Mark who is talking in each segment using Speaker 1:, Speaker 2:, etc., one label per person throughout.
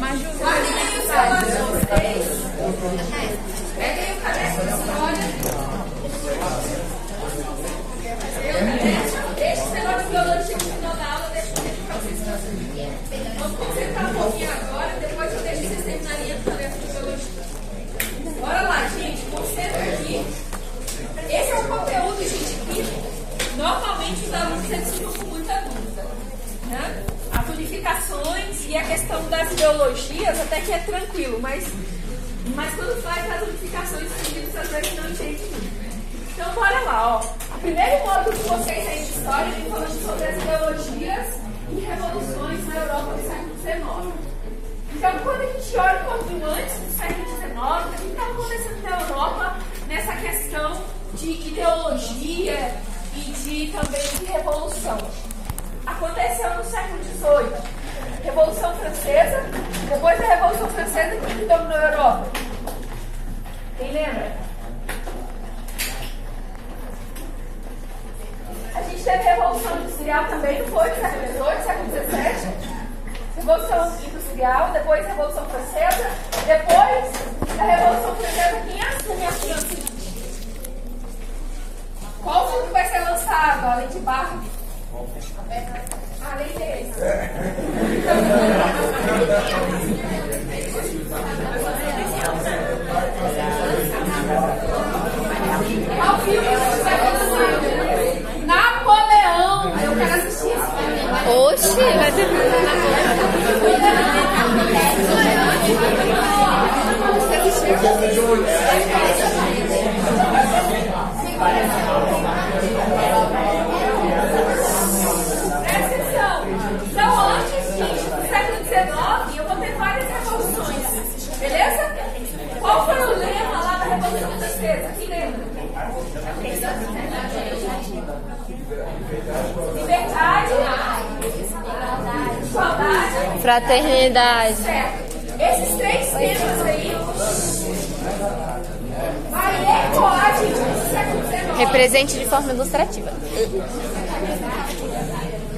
Speaker 1: Maju,
Speaker 2: questão das ideologias até que é tranquilo, mas, mas quando faz as unificações, meninos às vezes não entendem muito. Então, bora lá, ó. O primeiro módulo de vocês aí de história vem falando sobre as ideologias e revoluções na Europa do século XIX. Então, quando a gente olha um pouquinho antes do século XIX, o que estava acontecendo na Europa nessa questão de ideologia e de também de revolução? Aconteceu no século XVIII. Revolução Francesa, depois da Revolução Francesa, que dominou a Europa? Quem lembra? A gente teve a Revolução Industrial também, não foi? No século XVIII, século XVII. Revolução Industrial, depois a Revolução Francesa, depois da Revolução Francesa, quem assume a França? Qual filme vai ser lançado, além de Barbie? Além desse. Vai? Napoleão. Eu quero assistir esse filme.
Speaker 1: Oxi, vai ter. Fraternidade.
Speaker 2: certo. Esses três temas aí vai ecoar, gente, no século XIX.
Speaker 1: Represente de forma ilustrativa.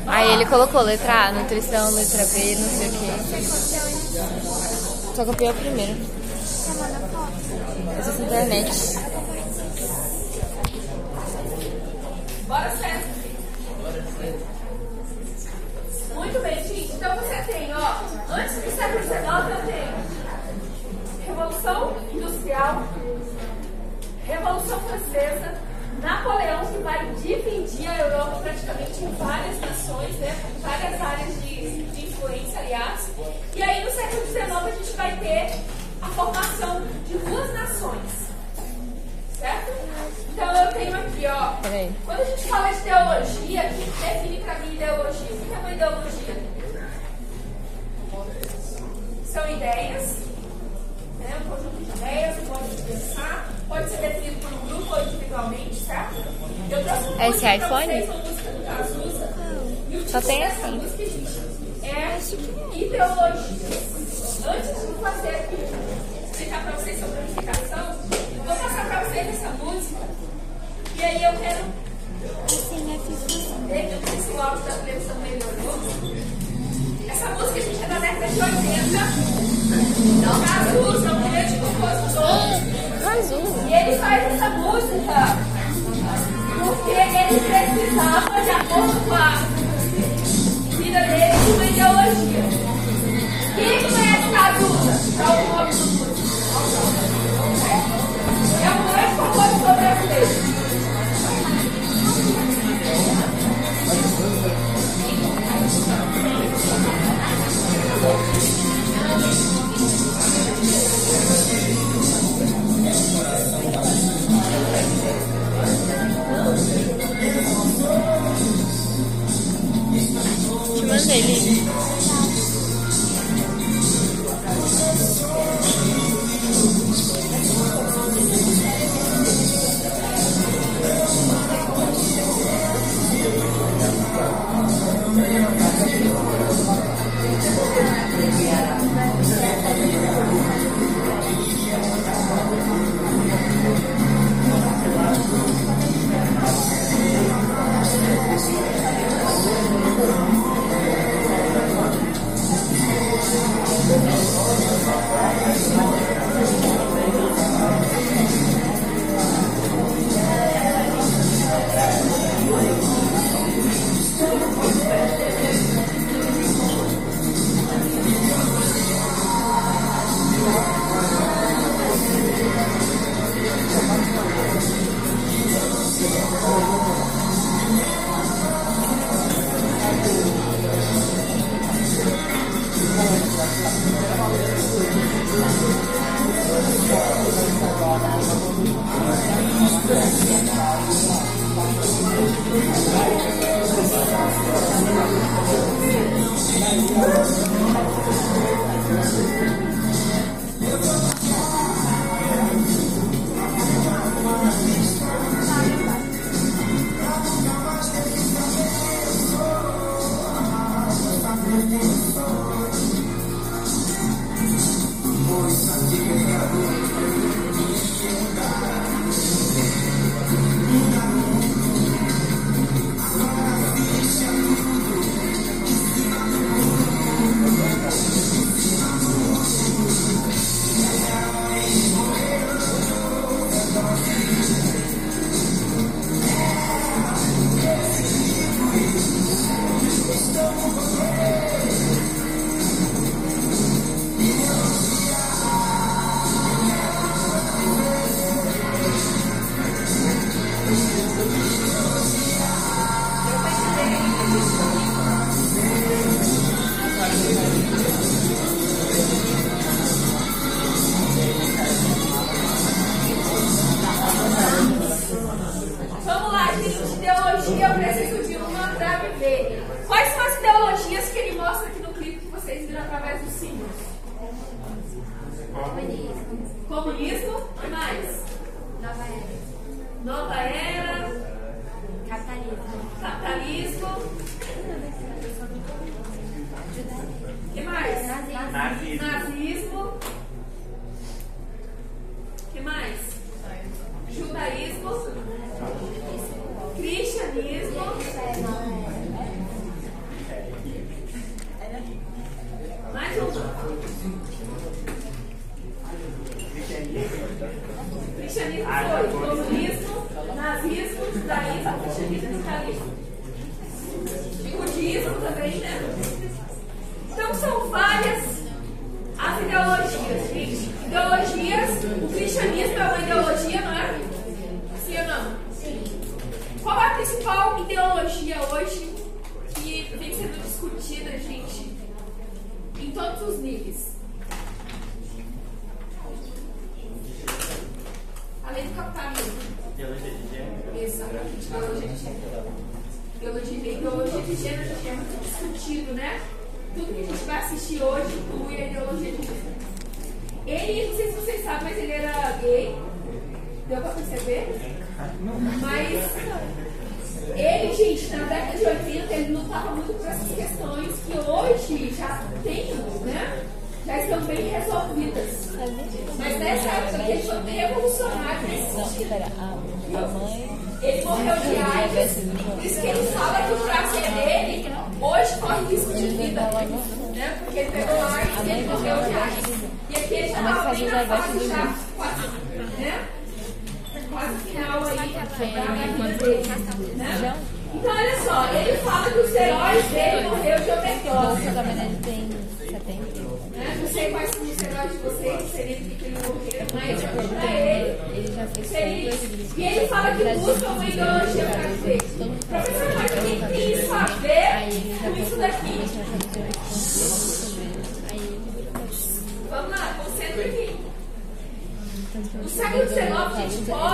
Speaker 1: Aí ele colocou letra A, nutrição, letra B, não sei o que. Só copiou a primeira. Essa é internet.
Speaker 2: Bora Industrial, Revolução Francesa, Napoleão que vai dividir a Europa praticamente em várias nações, né? Várias áreas de, de influência, aliás. E aí no século XIX a gente vai ter a formação de duas nações. Certo? Então eu tenho aqui, ó. Quando a gente fala de ideologia, o que define pra mim ideologia? O que é uma ideologia? São ideias, né? um conjunto de ideias, um modo de pensar. Pode ser definido por um grupo ou individualmente, certo? Eu trouxe uma
Speaker 1: Esse
Speaker 2: música pra
Speaker 1: iPhone?
Speaker 2: vocês, uma música do Cazuza. E o
Speaker 1: Só
Speaker 2: título
Speaker 1: tem assim.
Speaker 2: música, gente, é ideologia. Antes de fazer aqui, explicar pra vocês sobre a unificação, vou passar pra vocês essa música. E aí eu quero ver que eu se o áudio da televisão melhorou. Essa música, gente, é da década de 80. E ele faz essa música porque ele precisava, de acordo todos níveis. quase já do. Né? Quase final aí. Então, olha só, ele fala que os heróis dele morreu de overdose.
Speaker 3: Nossa, também ele tem 70.
Speaker 2: Não sei quais são os heróis de vocês, seria que ele morreu, mas pra ele,
Speaker 3: ele já fez
Speaker 2: e ele fala que busca uma ideologia change it.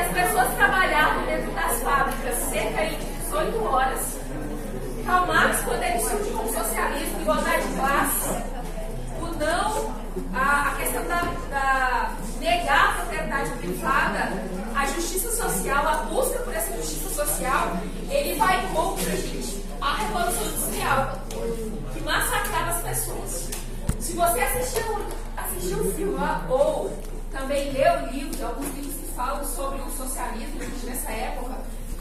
Speaker 2: as pessoas trabalhavam dentro das fábricas cerca de 18 horas. Karl Marx, quando ele surgiu com o socialismo, igualdade de classe, o não, a, a questão da, da negar a propriedade privada, a justiça social, a busca por essa justiça social, ele vai contra, gente, a Revolução Industrial, que massacrava as pessoas. Se você assistiu, assistiu o filme ou também leu o livro, alguns livros falam sobre o socialismo nessa época,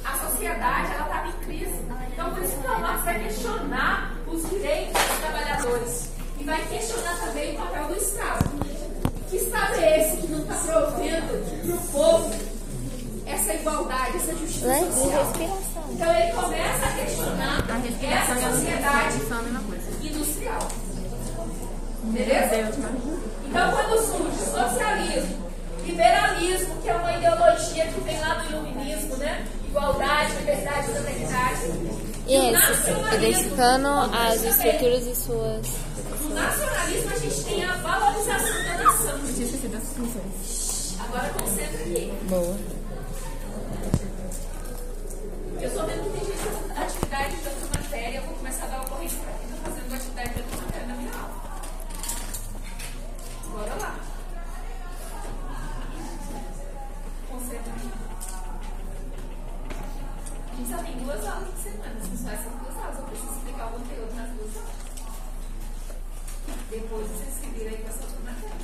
Speaker 2: a sociedade ela estava em crise. Então, por isso que o Marx vai questionar os direitos dos trabalhadores e vai questionar também o papel do Estado. Que Estado é esse que não está provendo para o povo essa igualdade, essa justiça
Speaker 3: né?
Speaker 2: social? Então, ele começa a questionar
Speaker 1: a
Speaker 2: essa sociedade
Speaker 1: é
Speaker 2: industrial. Beleza? Então, quando surge o socialismo, liberalismo, que é uma ideologia que vem lá do iluminismo, né? Igualdade, liberdade, fraternidade.
Speaker 3: E
Speaker 2: nacionalismo
Speaker 3: identificando as estruturas e suas.
Speaker 2: No nacionalismo, a gente tem a valorização da nação. Agora, concentra aqui.
Speaker 3: Boa.
Speaker 2: Eu estou vendo que tem gente fazendo atividade de outra matéria. Eu vou começar a dar uma corrente para quem está fazendo atividade de outra matéria na minha aula. Bora lá. Duas aulas por semana. Se só essas duas aulas, eu preciso explicar o conteúdo nas duas aulas. Depois vocês se aí com essa outra matéria.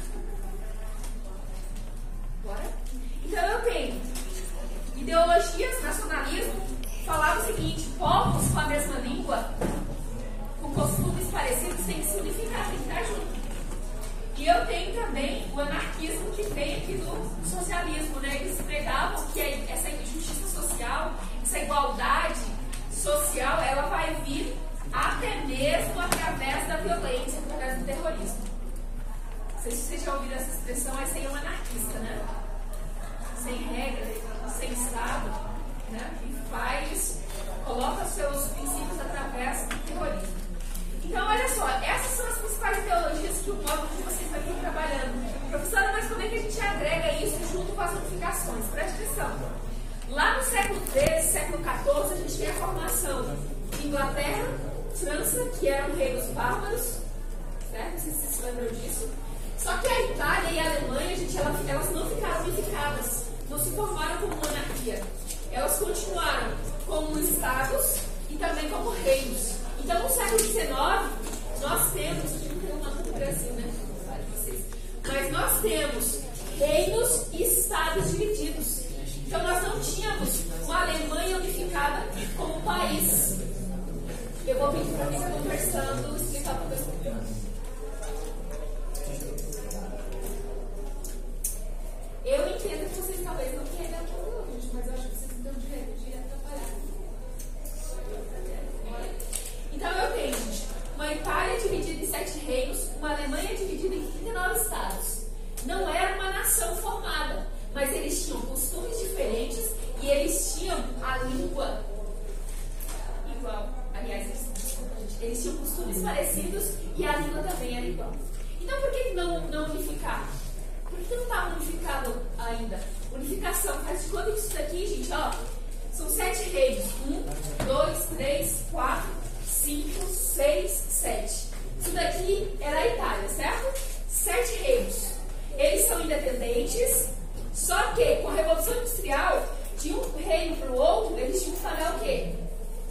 Speaker 2: Bora? Então eu tenho ideologias, nacionalismo, falava o seguinte: povos com a mesma língua, com costumes parecidos, têm que se unificar, têm que estar juntos. E eu tenho também o anarquismo que vem aqui do socialismo, né? Eles pregavam que a- essa injustiça social, essa igualdade social, ela vai vir até mesmo através da violência, através do terrorismo. Não sei se vocês já ouviram essa expressão, mas aí é um anarquista, né? sem regra, sem Estado, né? e faz, coloca seus princípios através do terrorismo. Então, olha só, essas são as principais ideologias que o módulo de vocês vai vir trabalhando. Professora, mas como é que a gente agrega isso junto com as unificações? Preste atenção. Lá no século XIII, século XIV, a gente tem a formação Inglaterra, França, que eram reinos bárbaros, certo? Não sei se vocês lembram disso. Só que a Itália e a Alemanha, gente, ela- elas não ficaram unificadas, não se formaram como monarquia. Elas continuaram como estados e também como reinos. Então, no século XIX, nós temos, a gente não tem um mapa do Brasil, né? Mas nós temos reinos e estados divididos. Então, nós não tínhamos uma Alemanha unificada como país. Eu vou pedir para quem está conversando explicar para vocês. Eu entendo que vocês talvez não queiram aquilo, gente, mas eu acho que vocês estão direito de atrapalhar. Então eu tenho, gente, uma Itália dividida em sete reinos, uma Alemanha dividida em 39 estados. Não era uma nação formada, mas eles tinham costumes diferentes e eles tinham a língua igual. Aliás, eles, tinham costumes parecidos e a língua também era igual. Então por que não, não unificar? Por que não está unificado ainda? Unificação, faz de conta que isso daqui, gente, ó, são sete reinos. Um, dois, três, quatro, cinco, seis, sete. Isso daqui era a Itália, certo? Sete reinos. Eles são independentes, só que com a Revolução Industrial, de um reino para o outro, eles tinham que pagar o quê?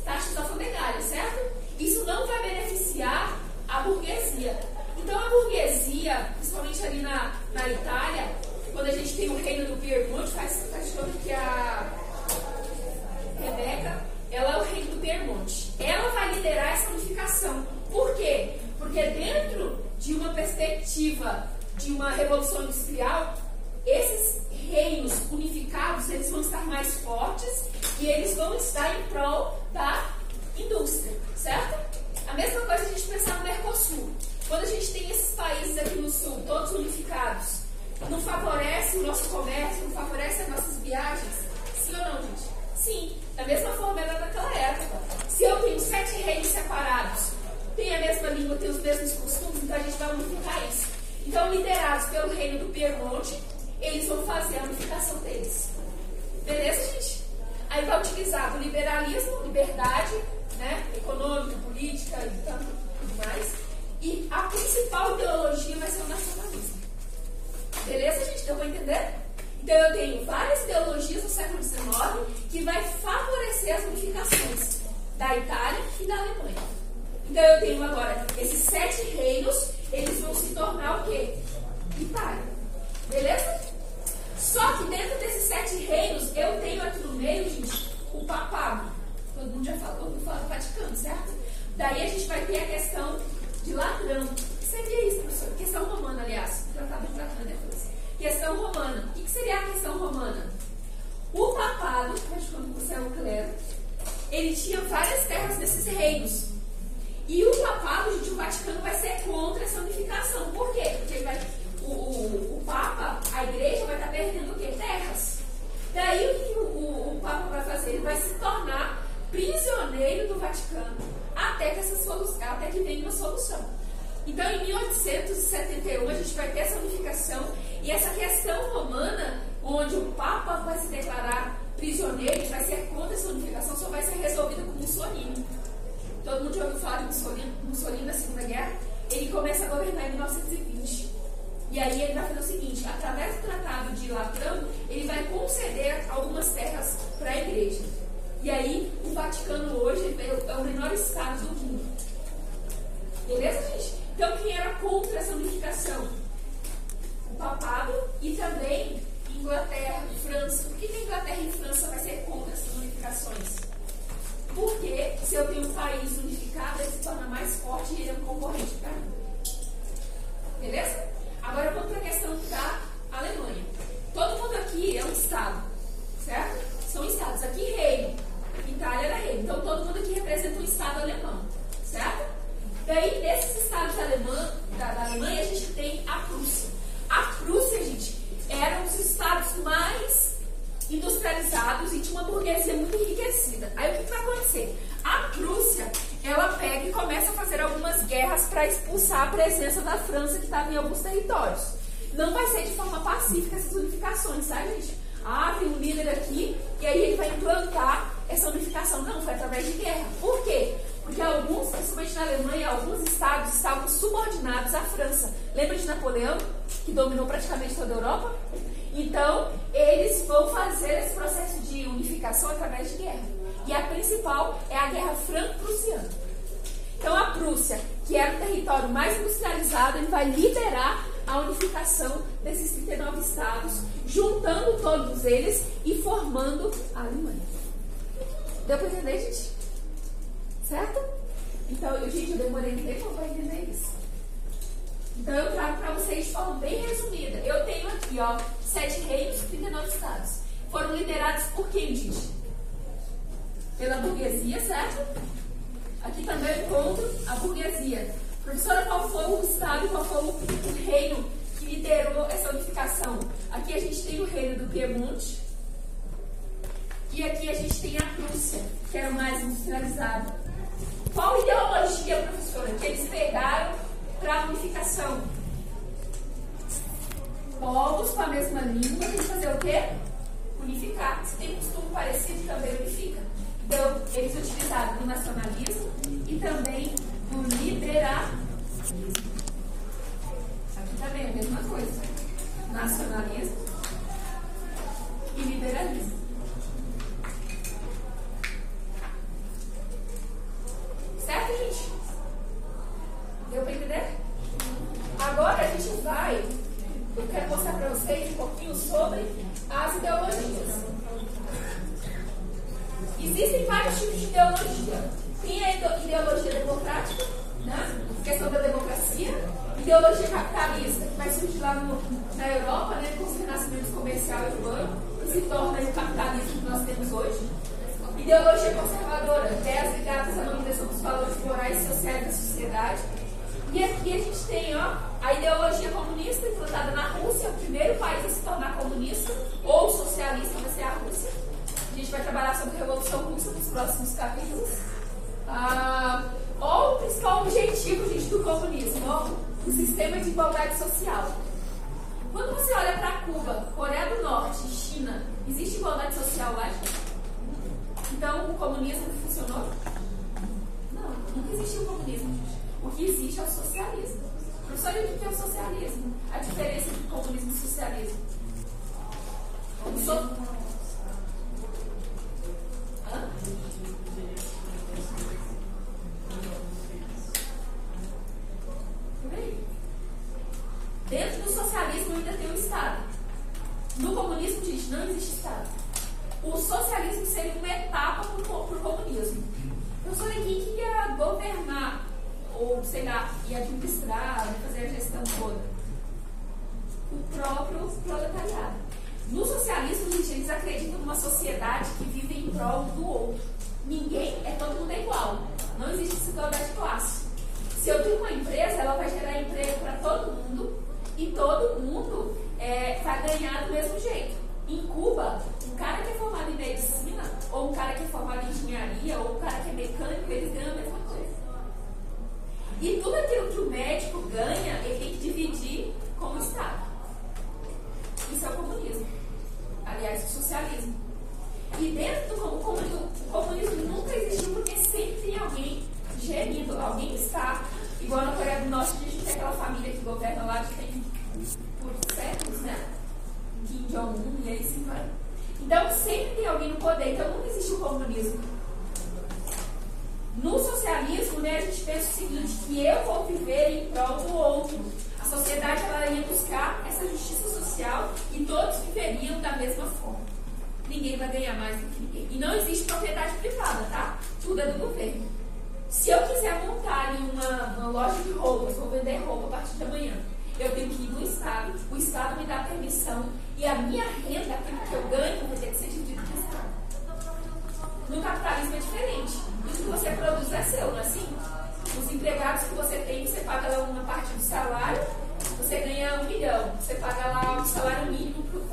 Speaker 2: Taxas alfandegárias, certo? Isso não vai beneficiar a burguesia. Então a burguesia, principalmente ali na, na Itália, quando a gente tem o reino do Piemonte, faz, faz de conta que a Rebeca, ela é o reino do Piemonte. Ela vai liderar essa unificação. Por quê? Porque dentro de uma perspectiva de uma revolução industrial, esses reinos unificados, eles vão estar mais fortes e eles vão estar em prol da indústria, certo? A mesma coisa a gente pensar no Mercosul. Quando a gente tem esses países aqui no sul, todos unificados, não favorece o nosso comércio, não favorece as nossas viagens? Sim ou não, gente? Sim. Da mesma forma era naquela época. Se eu tenho sete reinos separados, tem a mesma língua, tem os mesmos costumes, então a gente vai unificar isso. Então, liderados pelo reino do Piemonte, eles vão fazer a unificação deles. Beleza, gente? Aí vai utilizar o liberalismo, liberdade, né, econômica, política e tanto tudo mais. E a principal ideologia vai ser o nacionalismo. Beleza, gente? Deu para entender? Então eu tenho várias ideologias no século XIX que vai favorecer as unificações da Itália e da Alemanha. Então eu tenho agora esses sete reinos, eles vão se tornar o quê? Itália. Beleza? Só que dentro desses sete reinos, eu tenho aqui no meio, gente, o papado. Todo mundo já falou, fala do Vaticano, certo? Daí a gente vai ter a questão de ladrão. O que Questão romana. O que, que seria a questão romana? O papado, quando você é um clero, ele tinha várias terras desses reinos. E o papado, gente, o Vaticano vai ser contra essa unificação. Por quê? Porque vai, o, o, o, Papa, a igreja vai estar perdendo o quê? Terras. Daí o que o, o, o Papa vai fazer? Ele vai se tornar prisioneiro do Vaticano até que, essa solução, até que venha uma solução. Então, em 1871, a gente vai ter essa unificação e essa questão romana, onde o Papa vai se declarar prisioneiro e vai ser contra essa unificação, só vai ser resolvida com Mussolini. Todo mundo já ouviu falar de Mussolini, Mussolini na Segunda Guerra? Ele começa a governar em 1920. E aí ele vai fazer o seguinte, através do Tratado de Latrão, ele vai conceder algumas terras para a igreja. E aí o Vaticano hoje é o menor estado do mundo. Beleza, gente? Então quem era contra essa unificação? Papado e também Inglaterra, França. Por que, Inglaterra e França vai ser contra essas unificações? Porque se eu tenho um país unificado, ele se torna mais forte e ele é um concorrente para mim. Beleza? Agora vamos para a questão da Alemanha. Todo mundo aqui é um Estado, certo? São Estados. Aqui reino. Itália era reino. Então todo mundo aqui representa um Estado alemão, certo? Daí, nesses estados alemã, da, da Alemanha, a gente tem a Prússia. A Prússia, gente, eram os estados mais industrializados e tinha uma burguesia muito enriquecida. Aí o que, que vai acontecer? A Prússia, ela pega e começa a fazer algumas guerras para expulsar a presença da França que estava em alguns territórios. Não vai ser de forma pacífica essas unificações, sabe, gente? Ah, tem um líder aqui e aí ele vai implantar essa unificação. Não, foi através de guerra. Por quê? Porque alguns, principalmente na Alemanha, alguns estados estavam subordinados à França. Lembra de Napoleão, que dominou praticamente toda a Europa? Então, eles vão fazer esse processo de unificação através de guerra. E a principal é a Guerra Franco-Prussiana. Então, a Prússia, que era o território mais industrializado, ele vai liderar a unificação desses 39 estados, juntando todos eles e formando a Alemanha. Deu para entender, gente? Certo? Então, eu, gente, eu demorei um tempo para entender isso. Então, eu trago para vocês de forma bem resumida. Eu tenho aqui, ó, sete reinos, 39 estados. Foram liderados por quem, gente? Pela burguesia, certo? Aqui também eu encontro a burguesia. Professora, qual foi o estado, qual foi o reino que liderou essa unificação? Aqui a gente tem o reino do Piemonte. E aqui a gente tem a Prússia, que era mais industrializado. Qual ideologia, professora, que eles pegaram para a unificação? Povos com a mesma língua tem que fazer o quê? Unificar. Se tem costume parecido, também unifica. Então, eles utilizaram o nacionalismo e também o liberalismo. Aqui também é a mesma coisa. Nacionalismo e liberalismo. Certo, gente? Deu para entender? Agora a gente vai. Eu quero mostrar para vocês um pouquinho sobre as ideologias. Existem vários tipos de ideologia. Tem a ideologia democrática, né? questão da democracia, ideologia capitalista, que vai surgir lá no, na Europa, né? com os renascimentos comercial e urbano, que se torna o capitalismo que nós temos hoje. Ideologia conservadora, ideias ligadas à manutenção dos valores morais e sociais da sociedade. E aqui a gente tem ó, a ideologia comunista implantada na Rússia, o primeiro país a se tornar comunista ou socialista vai ser a Rússia. A gente vai trabalhar sobre a Revolução Russa nos próximos capítulos. Ah, ou o principal objetivo, gente, do comunismo, ó, o sistema de igualdade social. Quando você olha para Cuba, Coreia do Norte, China, existe igualdade social lá, gente? Então, o comunismo funcionou? Não, nunca existiu o comunismo, gente. O que existe é o socialismo. Professor, e o que é o socialismo? A diferença entre comunismo e socialismo? O so... Hã? Dentro do socialismo ainda tem o Estado. No comunismo, gente, não existe Estado. O socialismo seria uma etapa para o comunismo. Professor, quem que ia governar, ou sei lá, ia administrar, ia fazer a gestão toda? O próprio proletariado. No socialismo, gente, eles acreditam numa sociedade que vive em prol do outro. Ninguém é todo mundo é igual. Não existe desigualdade de classe. Se eu tenho uma empresa, ela vai gerar emprego para todo mundo e todo mundo é, vai ganhar do mesmo jeito. Em Cuba, um cara que é formado em medicina, ou um cara que é formado em engenharia, ou um cara que é mecânico, eles ganham a mesma coisa. E tudo aquilo que o médico ganha, ele tem que dividir governa lá tem por séculos, né? Kim Jong-un e aí sim vai. Então sempre tem alguém no poder, então nunca existe o comunismo. No socialismo, né, a gente pensa o seguinte, que eu vou viver em prol do outro. A sociedade ela ia buscar essa justiça social e todos viveriam da mesma forma. Ninguém vai ganhar mais do que ninguém. E não existe propriedade privada, tá? Tudo é do governo. Se eu quiser montar uma, uma loja de roupas, vou vender roupa a partir de amanhã, eu tenho que ir no Estado, o Estado me dá permissão e a minha renda, aquilo que eu ganho, vai ter que ser dividido com o Estado. No capitalismo é diferente. Tudo que você produz é seu, não é assim? Os empregados que você tem, você paga lá uma parte do salário, você ganha um milhão, você paga lá o salário mínimo para o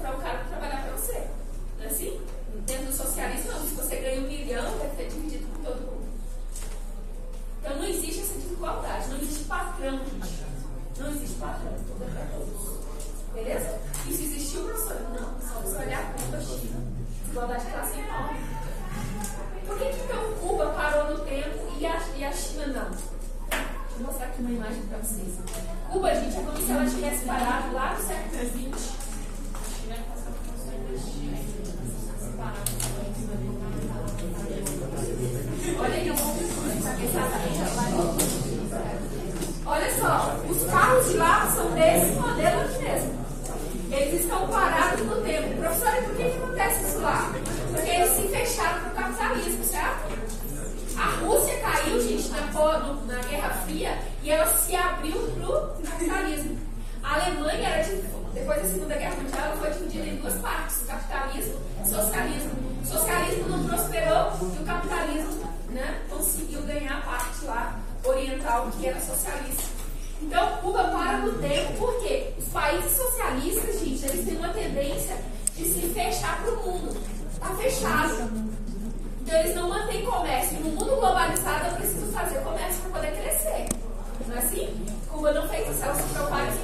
Speaker 2: Tudo é todos. Beleza? Isso existiu, professor? Não, só você olhar para a China. Desigualdade de classe enorme. Por que, que então Cuba parou no tempo e a, e a China não? Eu mostrar aqui uma imagem para vocês. Cuba, gente, é como se ela tivesse parado lá no século XX. Olha aí, eu vou Olha só, os carros de desse modelo aqui mesmo. Eles estão parados no tempo. Professora, por que, que acontece isso lá? Porque eles se fecharam para o capitalismo, certo? A Rússia caiu, gente, na, na Guerra Fria e ela se abriu para o capitalismo. A Alemanha era de, depois da Segunda Guerra Mundial, ela foi dividida em duas partes: capitalismo e socialismo. O socialismo não prosperou e o capitalismo né, conseguiu ganhar a parte lá oriental que era socialista. Então, Cuba para no tempo, porque os países socialistas, gente, eles têm uma tendência de se fechar para o mundo. Está fechado. Então, eles não mantêm comércio. No mundo globalizado, eu preciso fazer comércio para poder crescer. Não é assim? Cuba não fez isso, ela sofreu vários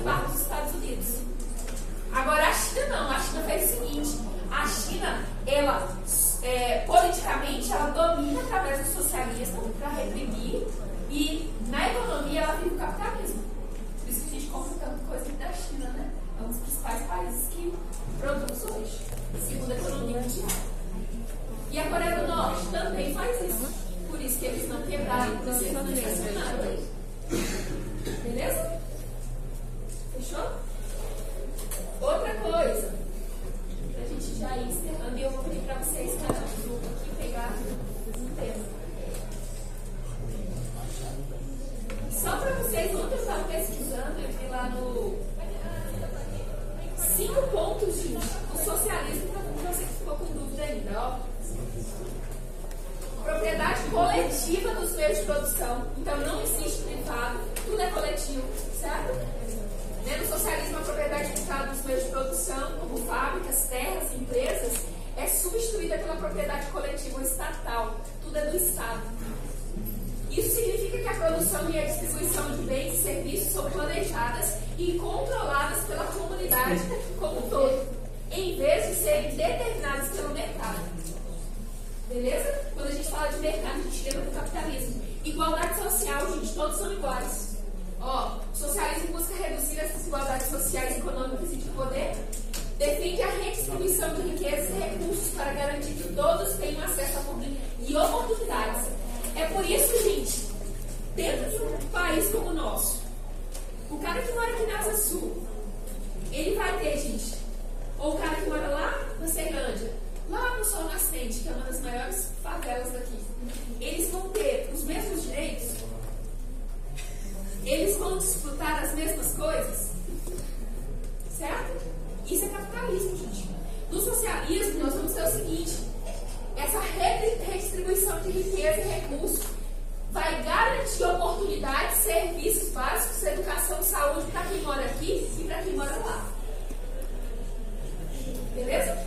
Speaker 2: Eles vão disputar as mesmas coisas? Certo? Isso é capitalismo, gente. No socialismo, nós vamos ter o seguinte: essa redistribuição de riqueza e recursos vai garantir oportunidades, serviços básicos, educação, saúde para quem mora aqui e para quem mora lá. Beleza?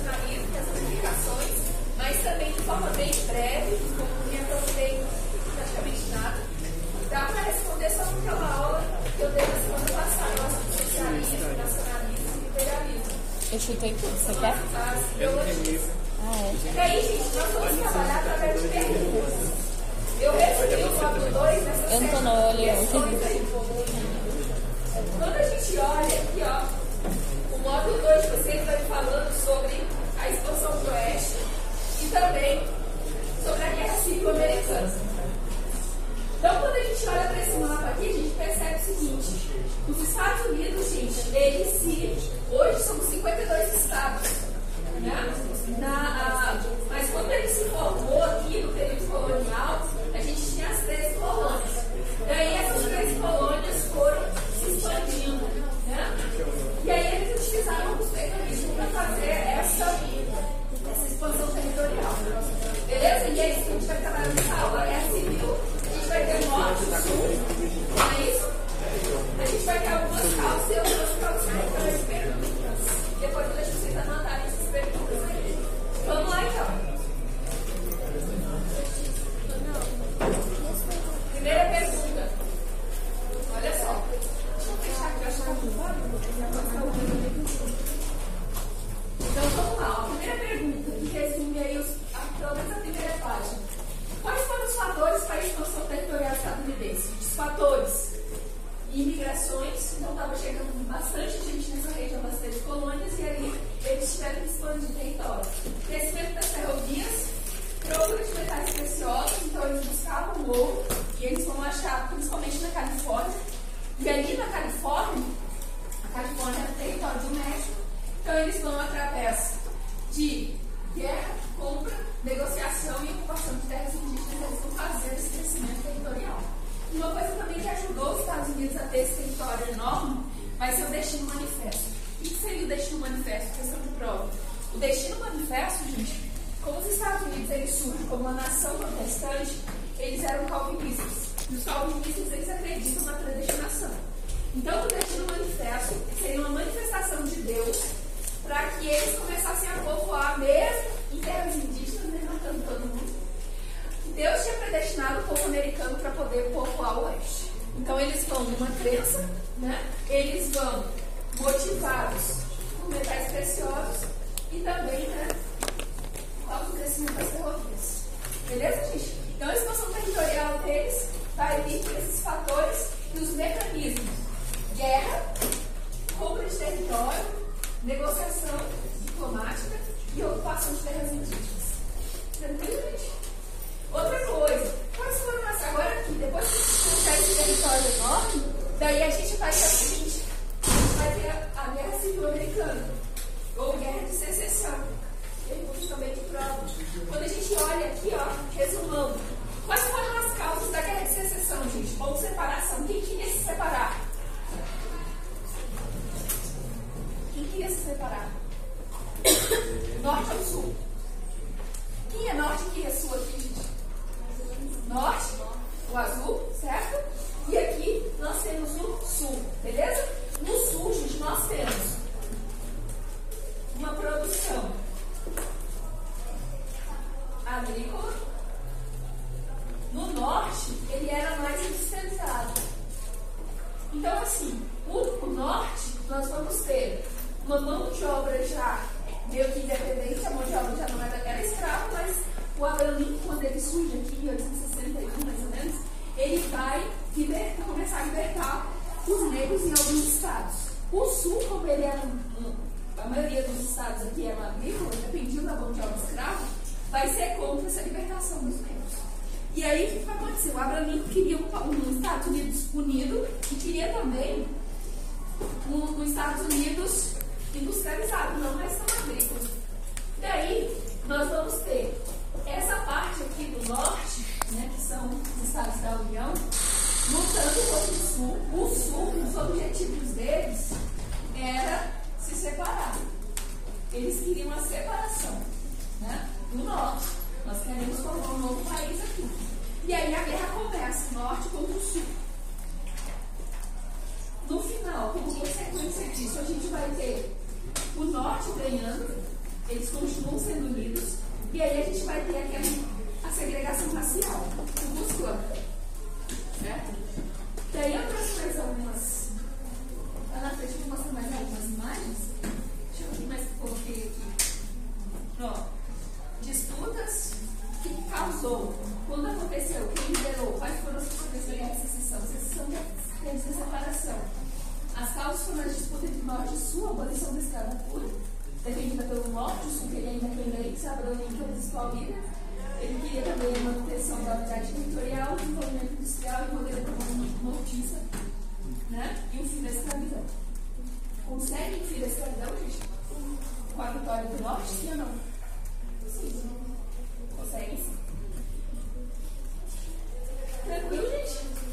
Speaker 2: e nacionalismo, das implicações, mas também de forma bem breve, como me aprofundei praticamente nada. Dá para responder só naquela aula que eu dei na semana passada, sobre socialismo, nacionalismo e imperialismo.
Speaker 1: Eu chutei tudo, você quer? Ah, é.
Speaker 2: E aí, gente, nós vamos trabalhar através de perguntas. Eu resumi o módulo 2 nessas
Speaker 1: Eu não tô não, eu
Speaker 2: aí. Quando a gente olha aqui, ó, o módulo 2 de vocês vai falando sobre expansão do Oeste e também sobre a Guerra Civil Americana. Então, quando a gente olha para esse mapa aqui, a gente percebe o seguinte: os Estados Unidos, gente, eles se. Hoje somos 52 estados. Né? Na, a, mas quando ele se formou aqui eles vão através de guerra, compra, negociação e ocupação de terras indígenas, eles vão fazer esse crescimento territorial. Uma coisa também que ajudou os Estados Unidos a ter esse território enorme vai ser o Destino Manifesto. O que seria o Destino Manifesto? Questão de prova. O Destino Manifesto, gente, como os Estados Unidos eles surgem como uma nação protestante, eles eram calvinistas. E os calvinistas eles acreditam na predestinação. Então, o Destino Manifesto seria uma manifestação de Deus para que eles começassem a povoar mesmo em terras indígenas, né, matando todo mundo. Deus tinha predestinado o povo americano para poder povoar o oeste. Então eles vão numa crença, né? eles vão motivados por metais preciosos e também né, com o crescimento das ferrovias. Beleza, gente? Então a expansão territorial deles vai vir por esses fatores e os mecanismos: guerra, compra de território, negociação diplomática e ocupação de terras indígenas. Tranquilo, gente? Outra coisa, quais foram as. Agora aqui, depois que a gente esse território enorme, daí a gente vai ter o seguinte: a gente vai ter a, a Guerra Civil Americana, ou Guerra de Secessão. Perguntas também de prova. Quando a gente olha aqui, ó, resumando, quais foram as causas da Guerra de Secessão, gente? Ou separação? Quem queria se separar? Quem queria se separar? Norte ou sul? Quem é norte e quem é sul aqui, gente? Norte, o azul, certo? E aqui nós temos o sul, beleza? No sul, gente, nós temos uma produção agrícola. No norte, ele era mais industrializado. O, norte, nós vamos ter uma mão de obra já meio que independente, a mão de obra já não era, era escrava, mas o Abraham quando ele surge aqui em 1861, mais ou menos, ele vai libertar, começar a libertar os negros em alguns estados. O sul, como ele era um, a maioria dos estados aqui eram agrícolas, dependiam da mão de obra escrava, vai ser contra essa libertação dos negros. E aí, o que vai acontecer? O Abraham queria um, um Estados Unidos unido e queria também um, um Estados Unidos industrializado, não mais tão agrícola. Daí, nós vamos ter essa parte aqui do norte, né, que são os estados da União, lutando contra o sul. O sul, os objetivos deles era separar. Eles queriam a separação né, do norte. Nós queremos formar um novo país aqui. E aí a guerra começa, norte contra o sul. No final, como consequência disso, a gente vai ter o norte ganhando, eles continuam sendo unidos, e aí a gente vai ter aquela a segregação racial, o Busclan. Certo? Daí eu trouxe mais algumas. Lá na frente eu vou mostrar mais algumas imagens. Deixa eu ver mais que coloquei aqui. Ó, disputas que causou. Quando aconteceu, quem liderou, quais foram as consequências da secessão? Secessão quer dizer separação. As causas foram a disputa entre norte e sul, a abolição da escravatura, defendida pelo norte, o sul queria independência, Abrão Lincoln principal líder. Ele queria também a manutenção da unidade territorial, desenvolvimento industrial e modelo econômico nortista, né? e o fim da escravidão. Consegue o fim da escravidão, gente? Com a vitória do norte, sim ou não? Consegue. Tranquilo, gente?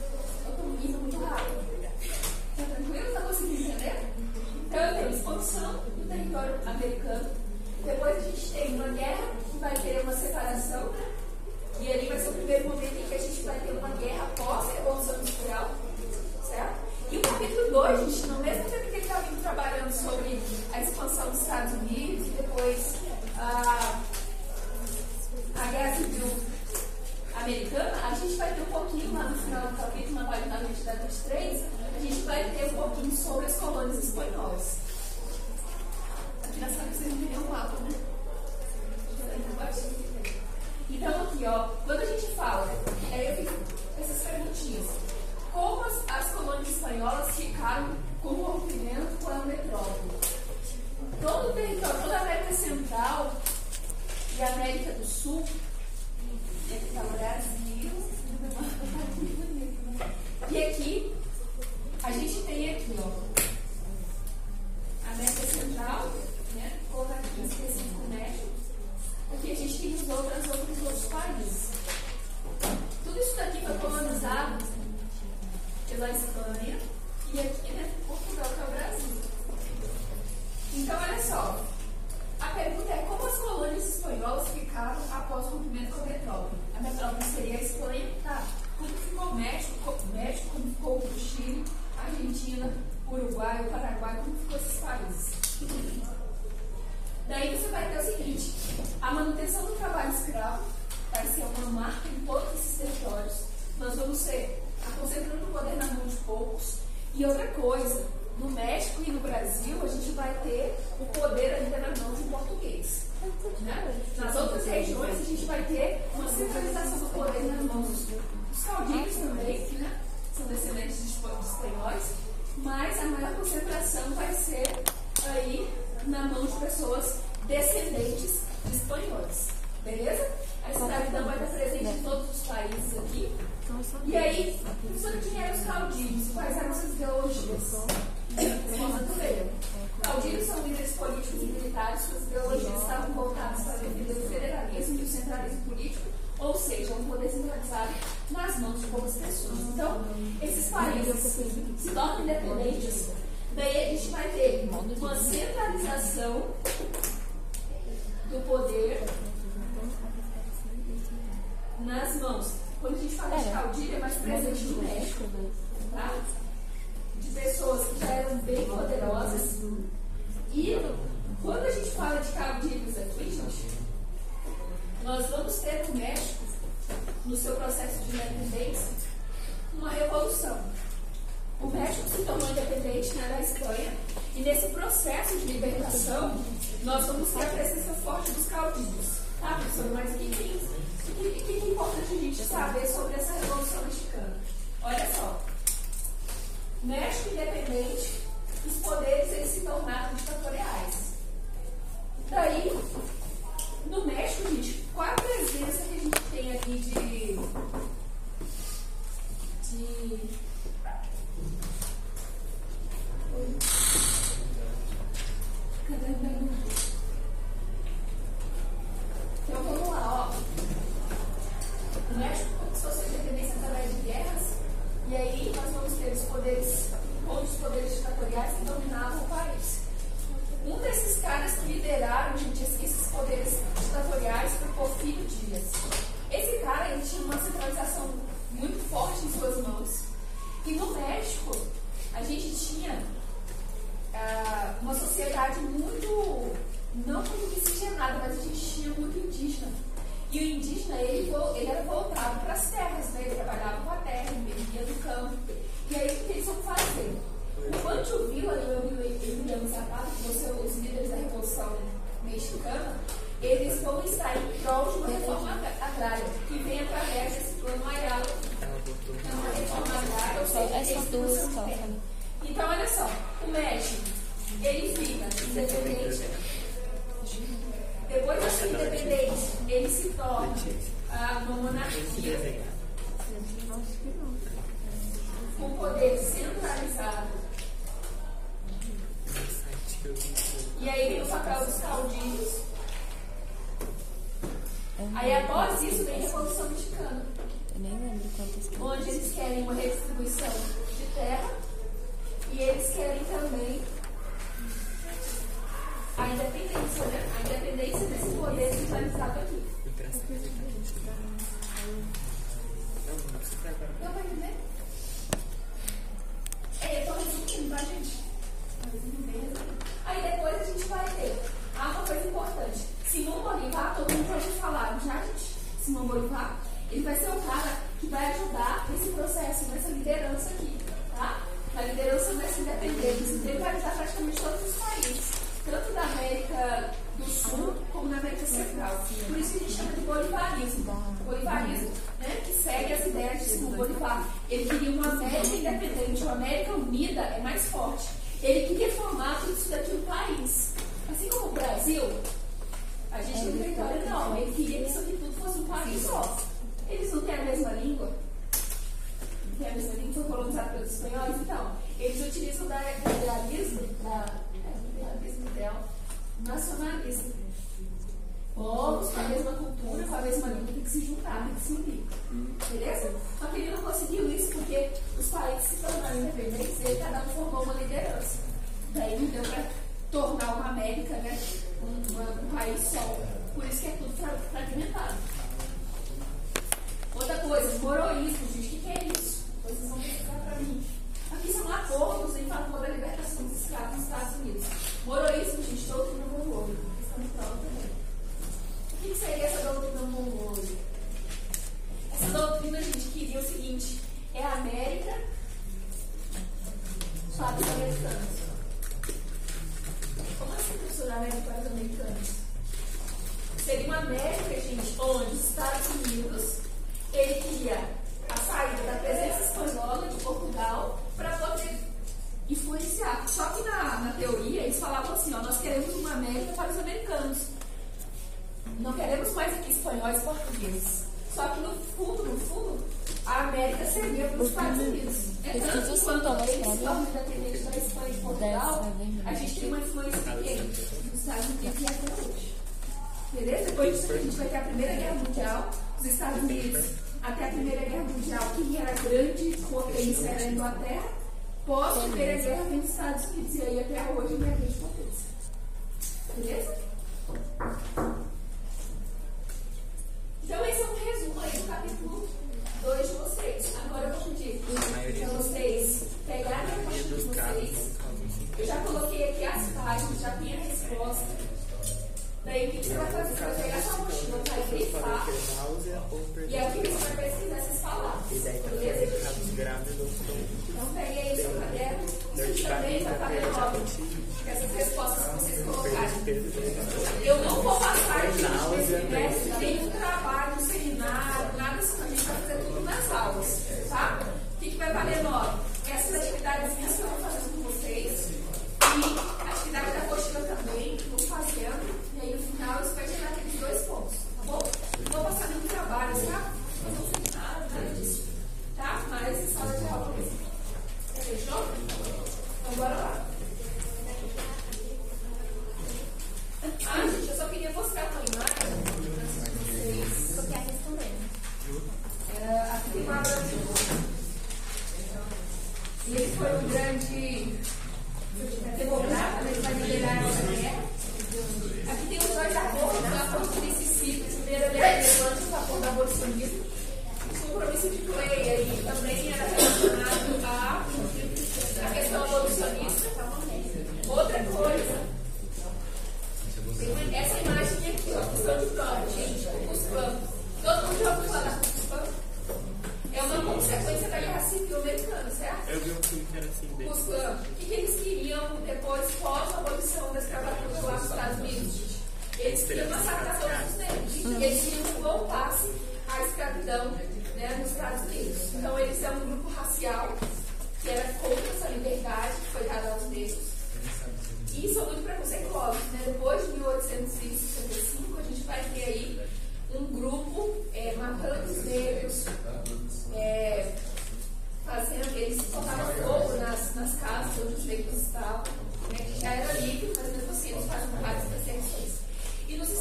Speaker 2: Dos caudilhos também, né? são descendentes de espanhóis, mas a maior concentração vai ser aí na mão de pessoas descendentes de espanhóis. Beleza? A escravidão vai estar presente em todos os países aqui. E aí, professora, quem eram os caudilhos? Quais eram suas ideologias? Caudilhos são líderes políticos e militares, suas ideologias estavam voltadas para defender o federalismo e o centralismo político, ou seja, um poder centralizado nas mãos de poucas pessoas. Então, países se tornam independentes, daí a gente vai ter uma centralização do poder nas mãos. Quando a gente fala de caudilho, é mais presente no México, tá? De pessoas que já eram bem poderosas. E quando a gente fala de caudilhos aqui, gente, nós vamos ter no México, no seu processo de independência, uma revolução. O México se tornou independente né, da Espanha, e nesse processo de libertação, nós vamos ter a presença forte dos caudilhos. Tá, professor? Mas o que, que, que, que é importante a gente saber sobre essa Revolução Mexicana? Olha só. México independente, os poderes eles se tornaram ditatoriais. Daí, no México, gente, qual a presença que a gente tem aqui de de. Cadê o? Então vamos lá, ó. O México conquistou sua independência através de guerras, e aí nós vamos ter os poderes, outros poderes ditatoriais que dominavam o país. Um desses caras que lideraram, gente, esses poderes ditatoriais foi Porfírio Dias. minha resposta. Daí o que, que você vai fazer? Você vai pegar sua mochila, vai grifar. E é o que você vai pesquisar essas palavras. Beleza? Então pegue aí seu caderno. Você também vai fazer logo essas respostas que vocês colocarem. Eu não vou passar de trimestre, nenhum trabalho, seminário, nada assim. A gente vai fazer tudo nas aulas, tá? O que, vai valer nota?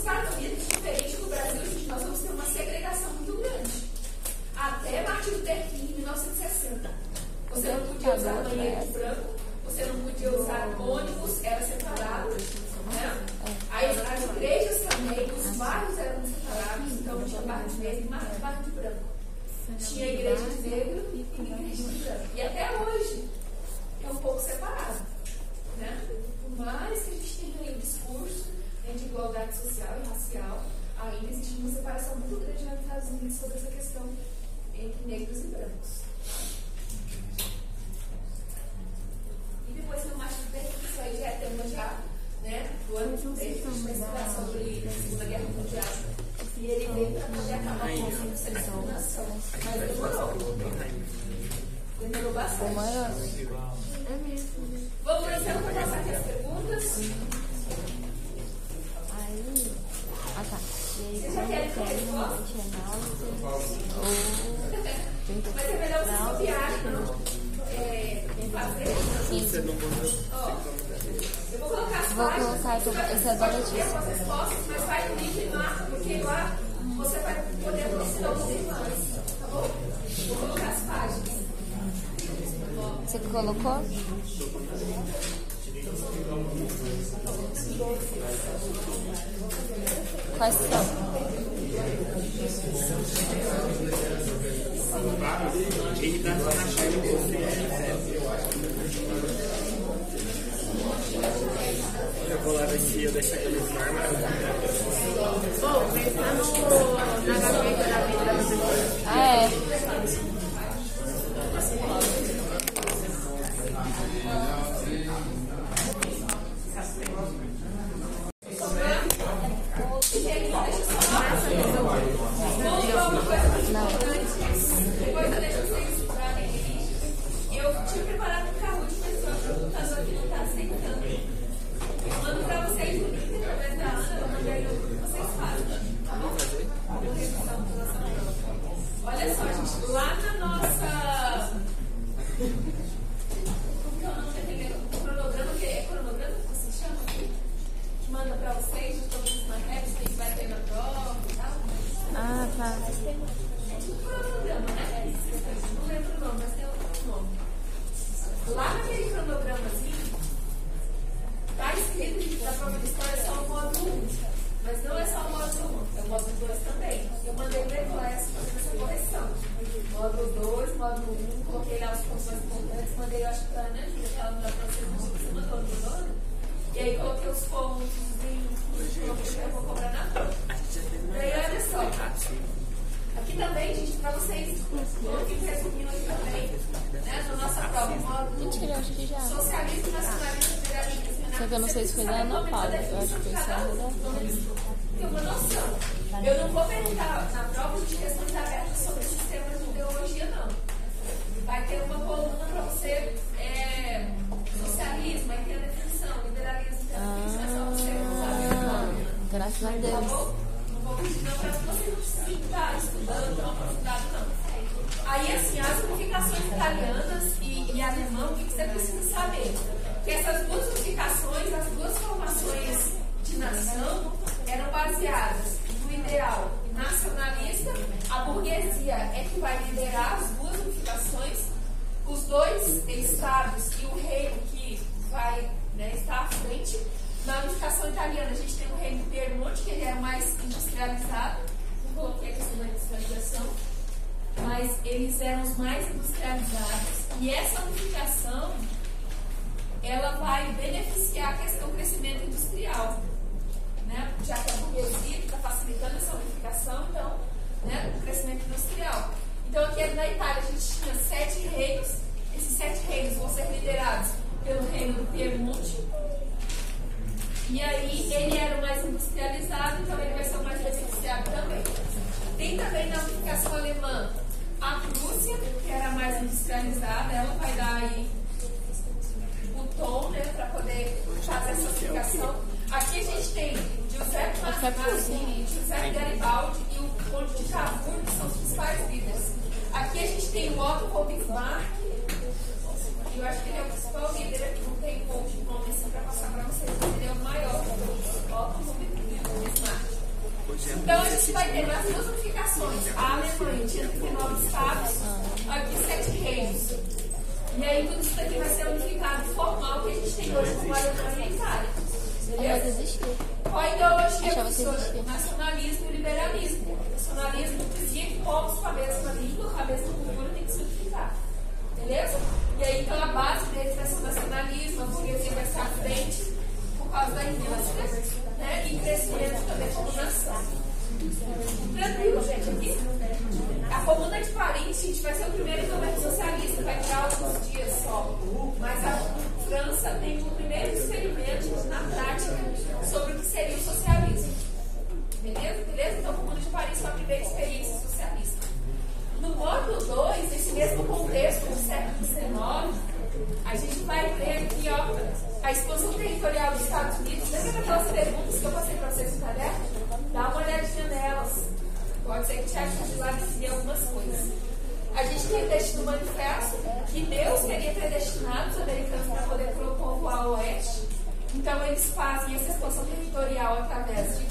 Speaker 2: Estados Unidos, diferente do Brasil, gente, nós vamos ter uma segregação muito grande. Até Martin Luther King, em
Speaker 3: 1960.
Speaker 2: Você não podia usar banheiro de branco, você não podia usar ônibus, era separado. Né? Aí as igrejas também, os bairros eram separados, então tinha bairro de negro e bairro de branco. Tinha igreja de negro e igreja de branco. myself. as duas unificações, os dois estados e o reino que vai né, estar à frente. Na unificação italiana, a gente tem o reino Piemonte, que ele é mais industrializado, não coloquei a é questão da industrialização, mas eles eram os mais industrializados. E essa unificação, ela vai beneficiar o crescimento industrial, né? já que a burguesia está facilitando essa unificação, então, né, o crescimento industrial. Então aqui na Itália a gente tinha sete reinos. Esses sete reinos vão ser liderados pelo reino do Piemonte. E aí ele era o mais industrializado, então ele vai ser o mais beneficiado também. Tem também na unificação alemã a Prússia, que era mais industrializada, ela vai dar aí o tom né, para poder fazer essa unificação. Aqui a gente tem Giuseppe Mazzini, Giuseppe Garibaldi e o Conde de Cavour, são os principais líderes. Aqui a gente tem o Otto von eu acho que ele é o principal líder aqui, não tem ponto de nome assim para passar para vocês, mas ele é o maior de Otto von é Então a gente vai ter nas duas unificações, a Alemanha tinha 39 estados, aqui sete reis. E aí tudo isso daqui vai ser unificado formal que a gente tem hoje com o Alemanha e. Beleza? Qual a ideologia professora? Nacionalismo e liberalismo. O nacionalismo dizia que povos com a mesma língua, com a mesma cultura, tem que se unificar. Beleza? E aí, então, a base deles vai ser o nacionalismo, a burguesia vai estar à frente por causa da indústria né? e crescimento também como nação. Tranquilo, gente, aqui. A comuna de Paris, gente, vai ser o primeiro governo socialista, vai durar alguns dias só. Mas a França tem o primeiro experimento na prática sobre o que seria o socialismo. Beleza? Beleza? Então, a comuna de Paris foi a primeira experiência. eles fazem essa expansão territorial através de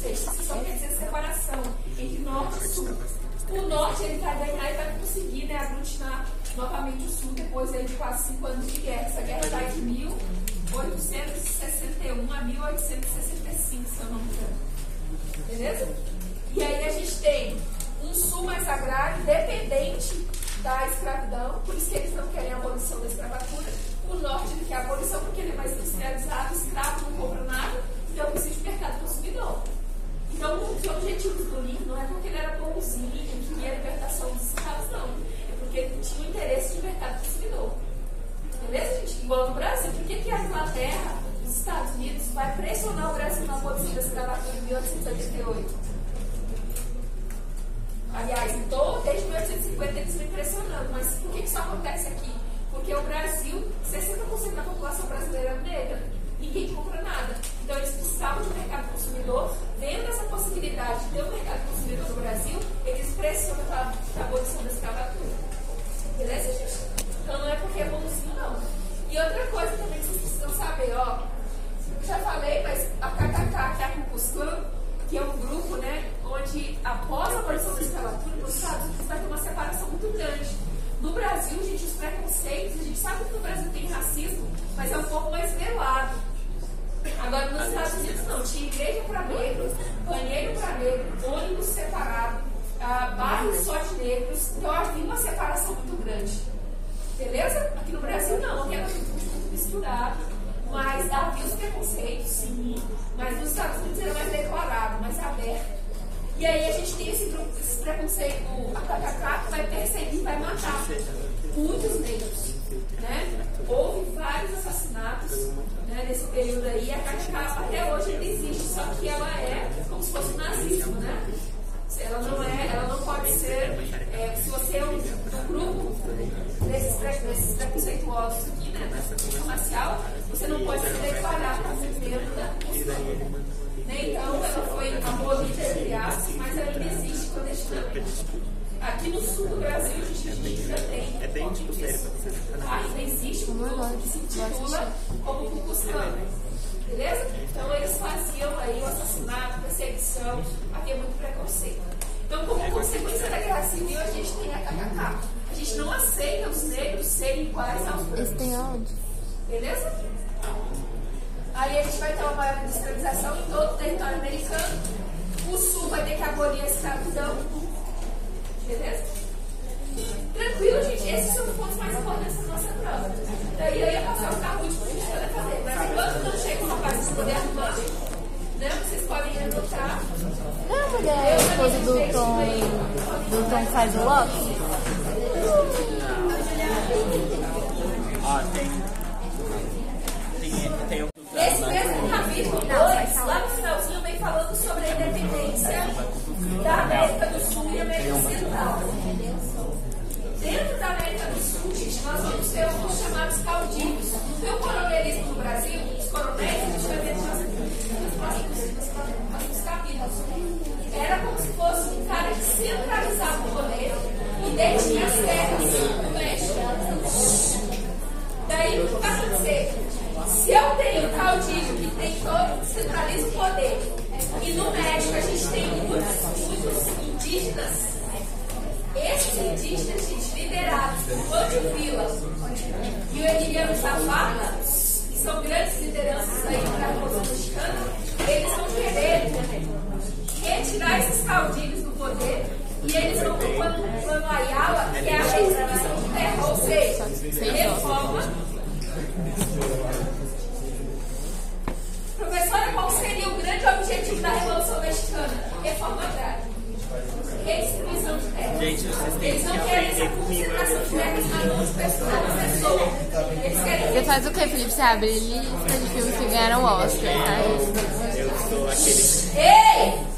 Speaker 2: sei são ಸಲ್ಲಿಕೆ ಹೋಯ್ತು A gente não aceita os negros serem iguais aos brancos.
Speaker 3: Eles têm áudio.
Speaker 2: Beleza? Aí a gente vai ter uma maior industrialização em todo o território americano. O sul vai ter que abolir a escravidão. Beleza? Tranquilo, gente. Esses são os pontos mais importantes da nossa prova. Daí eu ia passar o carro último que a fazer. Mas enquanto não chega o rapaz, se poder arrumar. Não, vocês podem adotar.
Speaker 3: Não é a mulher, a esposa do Tom, do Tom que faz o Loki?
Speaker 4: Ah, tem.
Speaker 2: descentraliza o poder. E no México a gente tem muitos, muitos indígenas, esses indígenas liderados por Pancho Vila e o Emiliano Zapata, que são grandes lideranças aí para a Mexicana, eles vão querer retirar esses caudilhos do poder e eles vão para o plano Ayala, que é a restrição do terra, ou seja, reforma da Revolução Mexicana, reforma agrária, redistribuição de terras.
Speaker 4: Gente,
Speaker 2: Eles não querem essa concentração de terras na mão de pessoas,
Speaker 3: Você faz o que, Felipe? Você abre lista de filmes que ganharam o Oscar, tá?
Speaker 4: Eu.
Speaker 2: Ei!